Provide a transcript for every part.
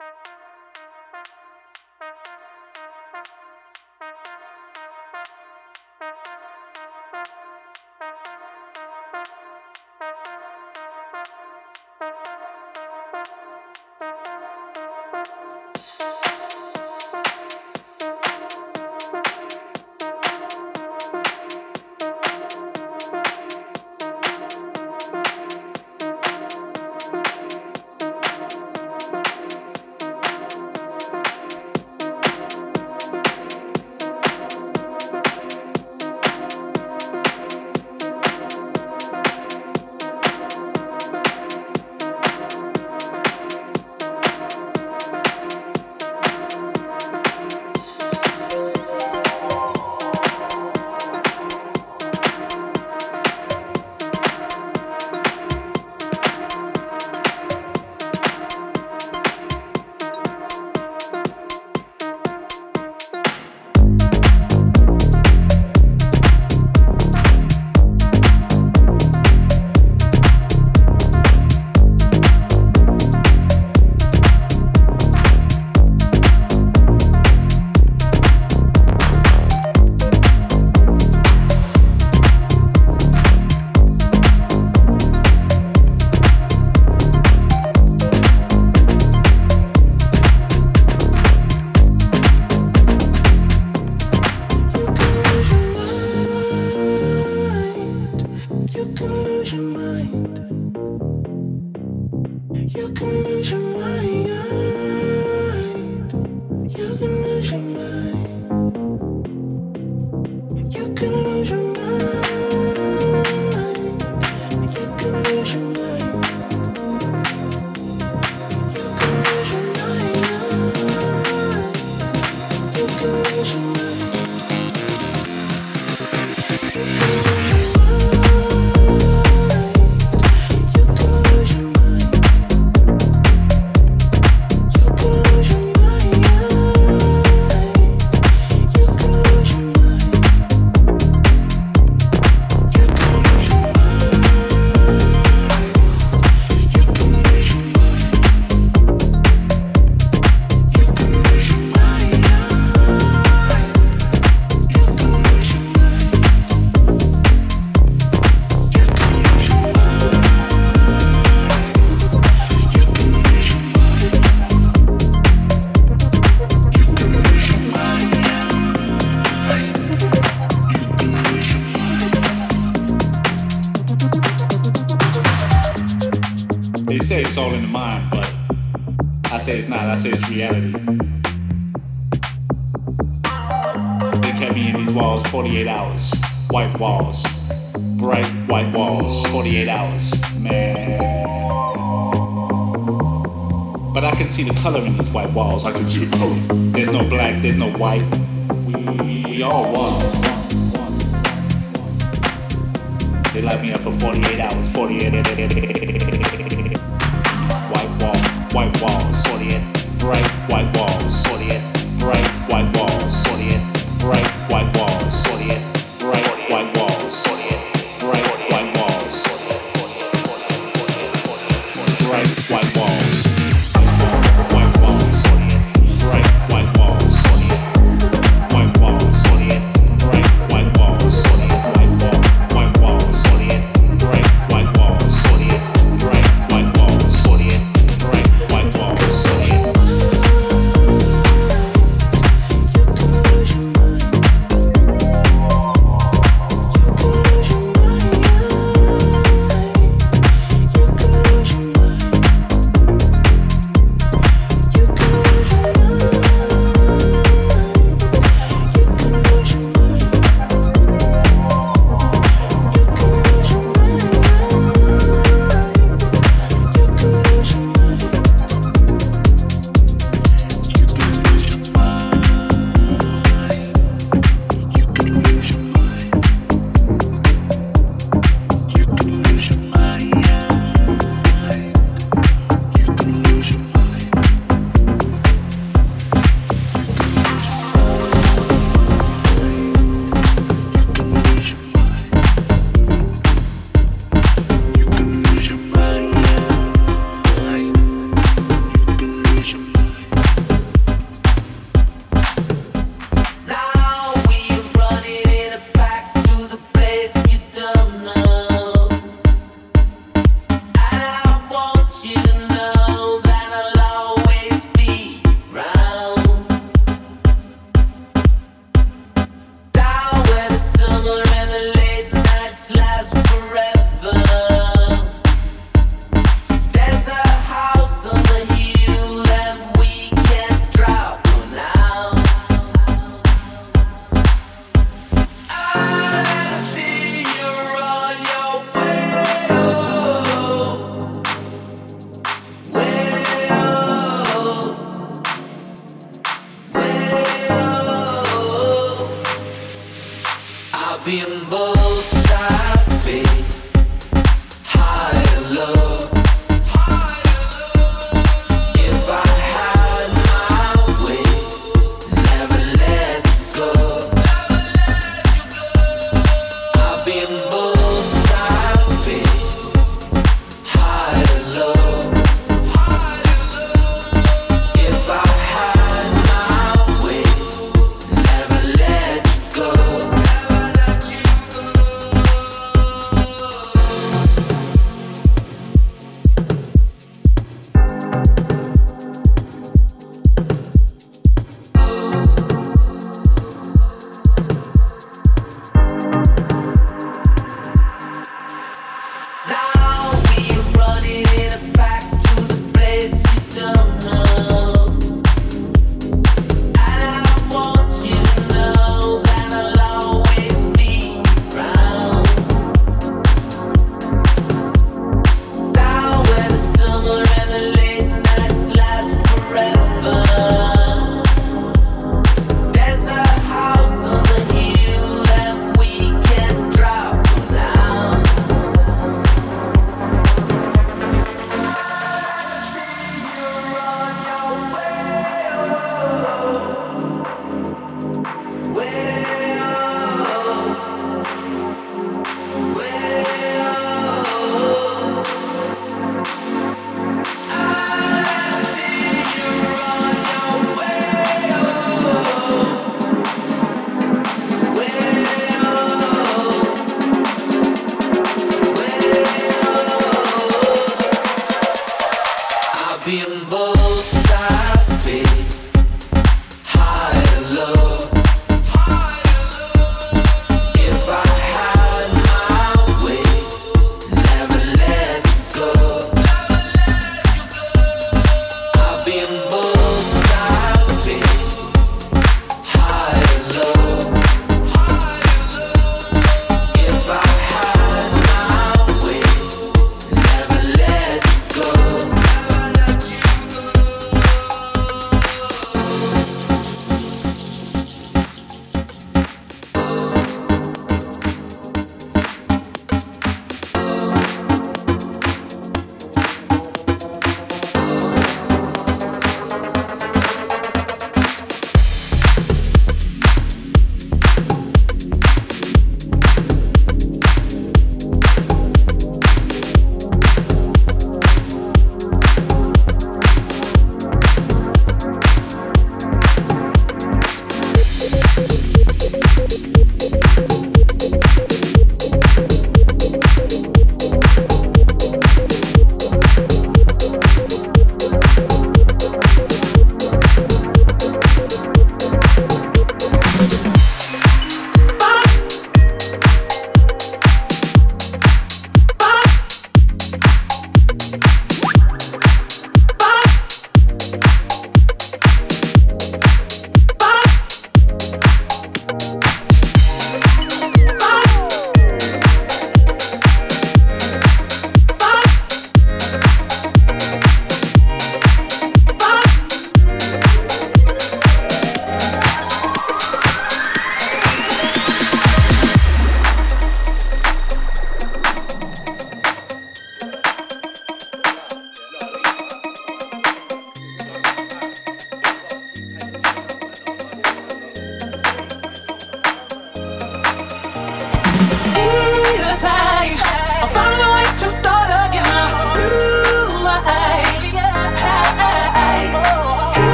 walls. I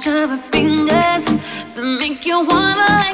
touch of her fingers that make you wanna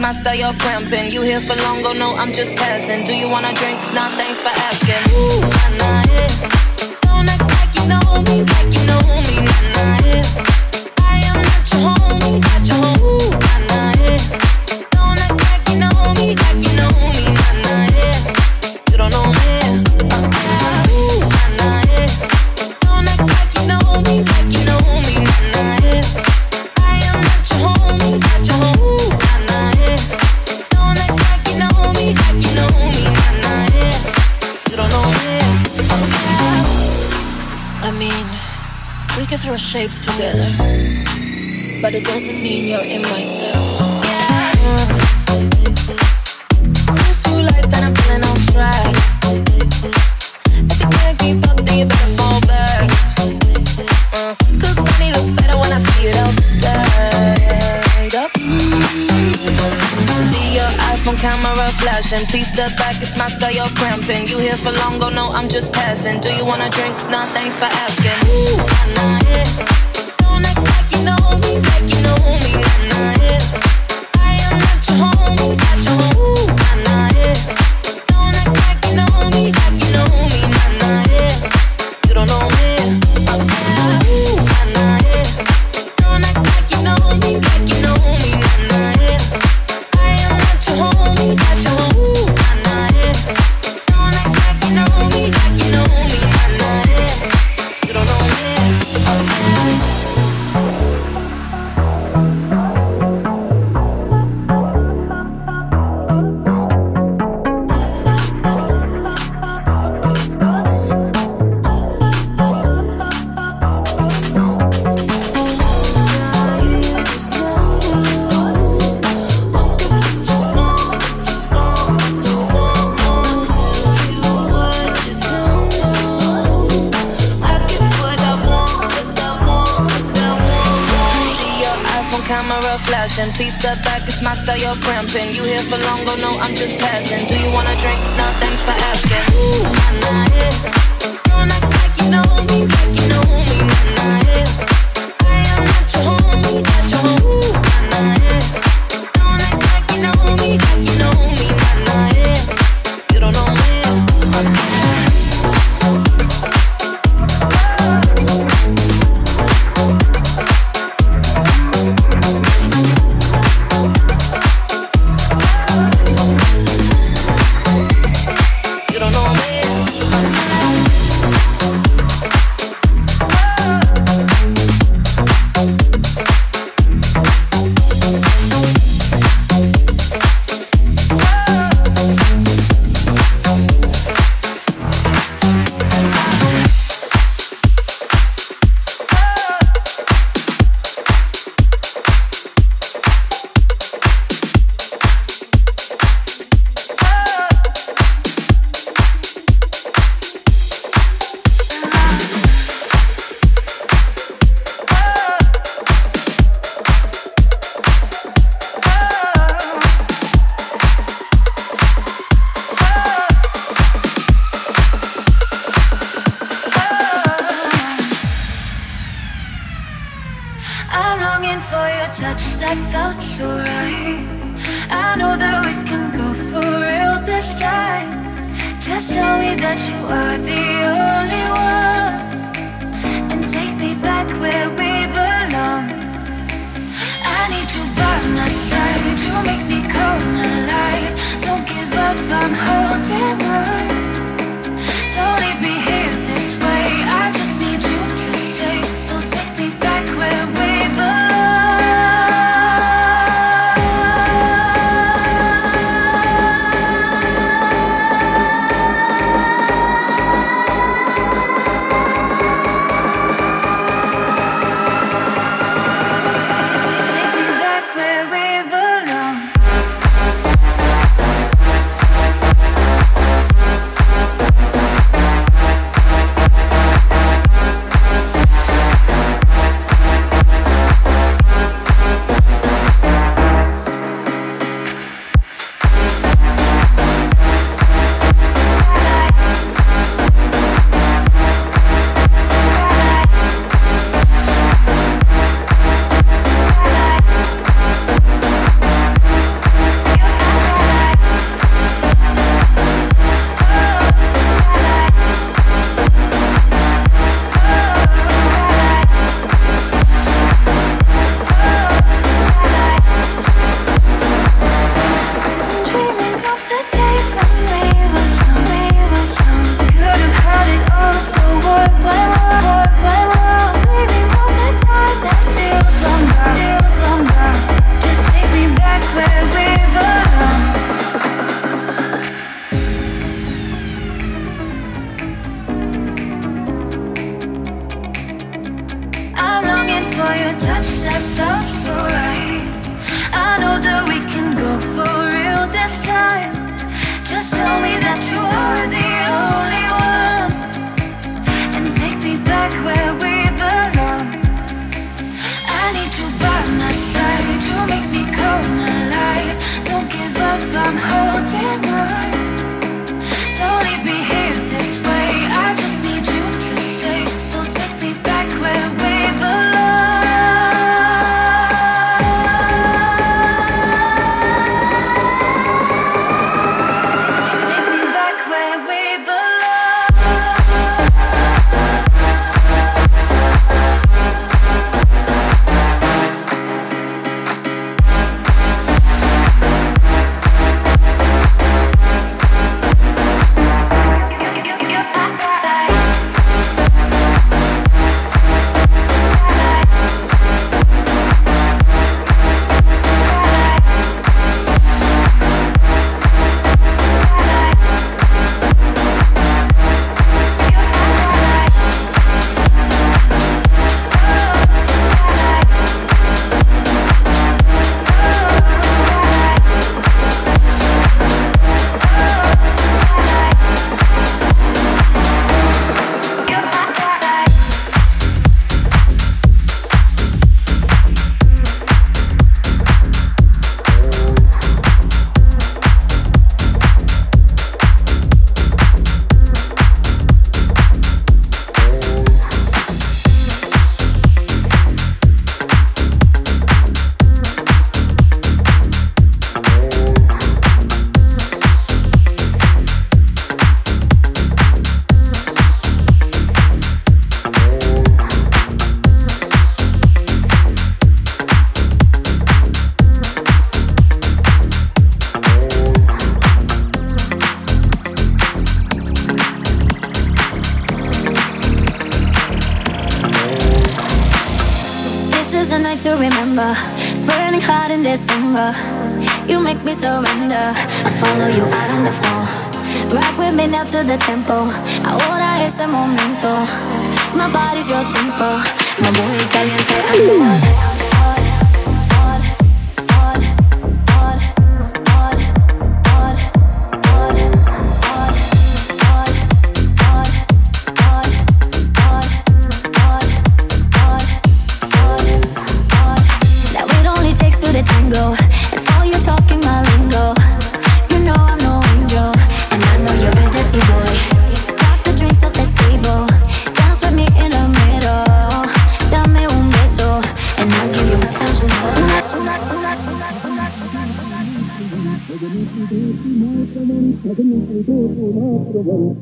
my style, you're cramping. You here for long, go no, I'm just passing. Do you wanna drink? but it doesn't mean you're in my circle. Yeah. Cruise through life and I'm on track. If you can't keep up, then you better fall uh, better when I see it. Up. Uh, see your iPhone camera flashing. Please step back, it's my style, you're cramping. You here for long, Go, no, I'm just passing. Do you wanna drink? Nah, thanks for asking. Ooh, nah, yeah. Don't act know me like you know me, not, not I am not your homie, not your homie.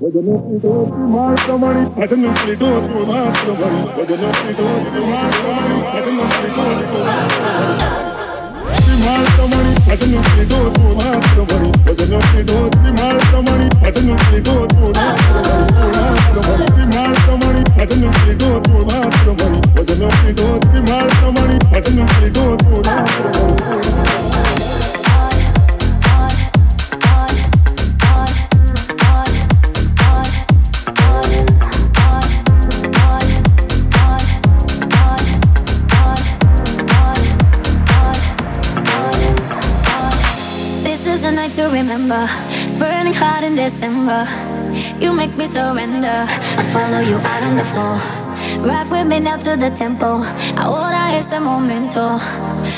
భజనోపి దోసి మాత్రమణి భజనోపి దోసి మాత్రమణి భజనోపి దోసి మాత్రమణి భజనోపి దోసి మాత్రమణి భజనోపి దోసి మాత్రమణి భజనోపి దోసి మాత్రమణి భజనోపి దోసి మాత్రమణి మాత్రమణి భజనోపి దోసి మాత్రమణి భజనోపి దోసి మాత్రమణి భజనోపి దోసి మాత్రమణి remember. It's burning hot in December. You make me surrender. I follow you out on the floor. Rock with me now to the tempo. Ahora es el momento.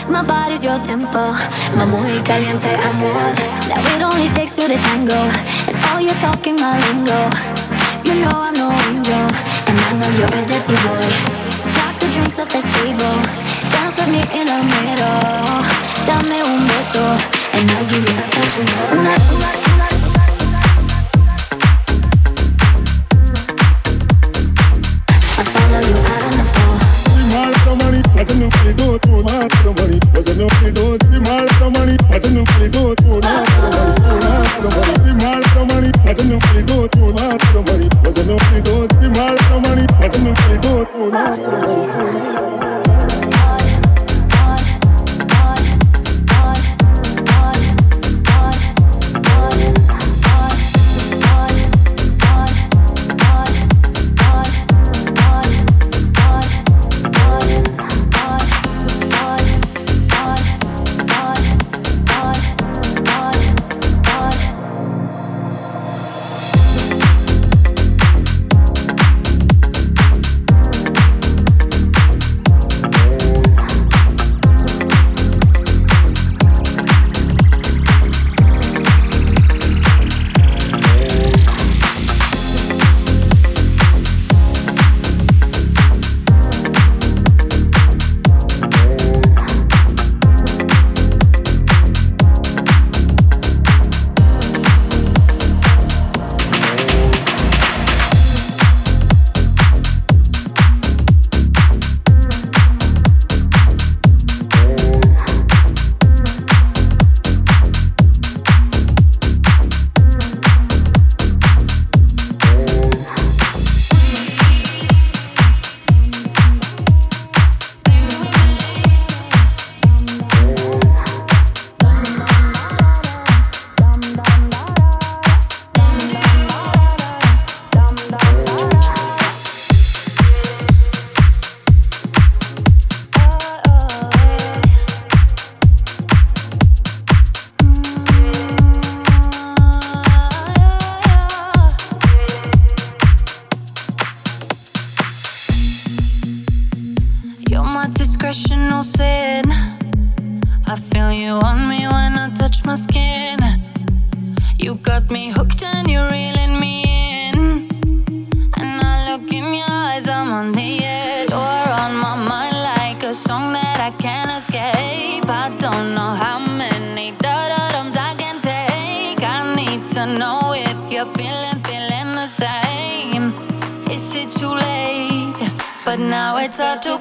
My body's your tempo. My muy caliente amor. That it only takes two to tango. And all you're talking my lingo. You know I'm no angel. And I know you're a dirty boy. Stock the drinks at the stable. Dance with me in the middle. Dame un beso. And I'll give you affection. Una, una, it's hard to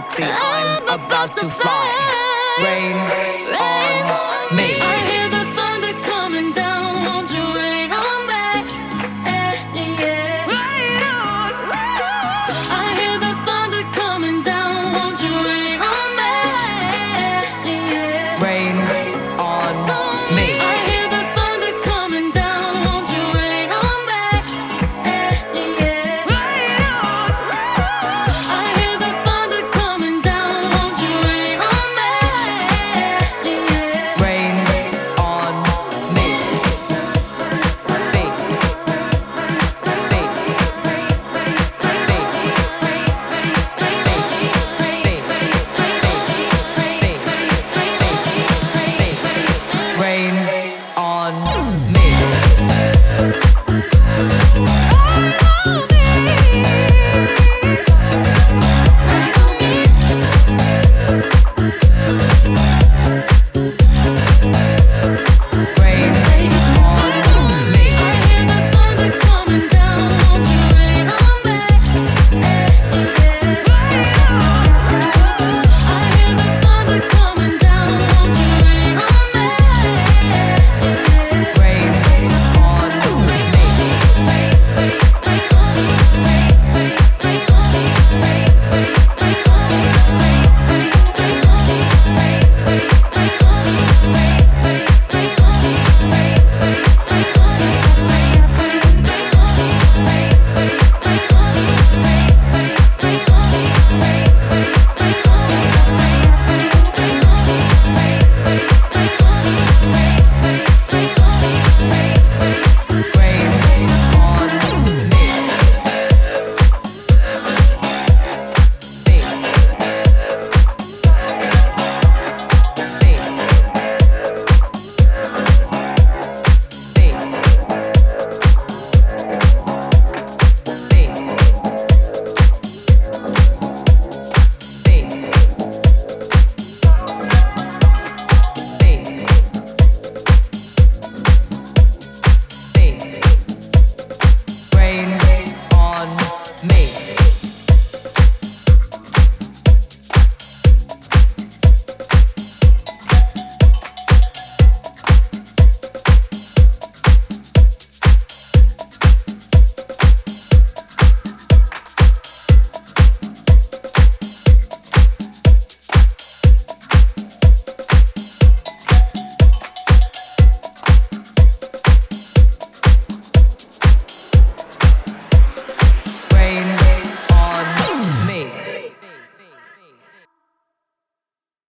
galaxy.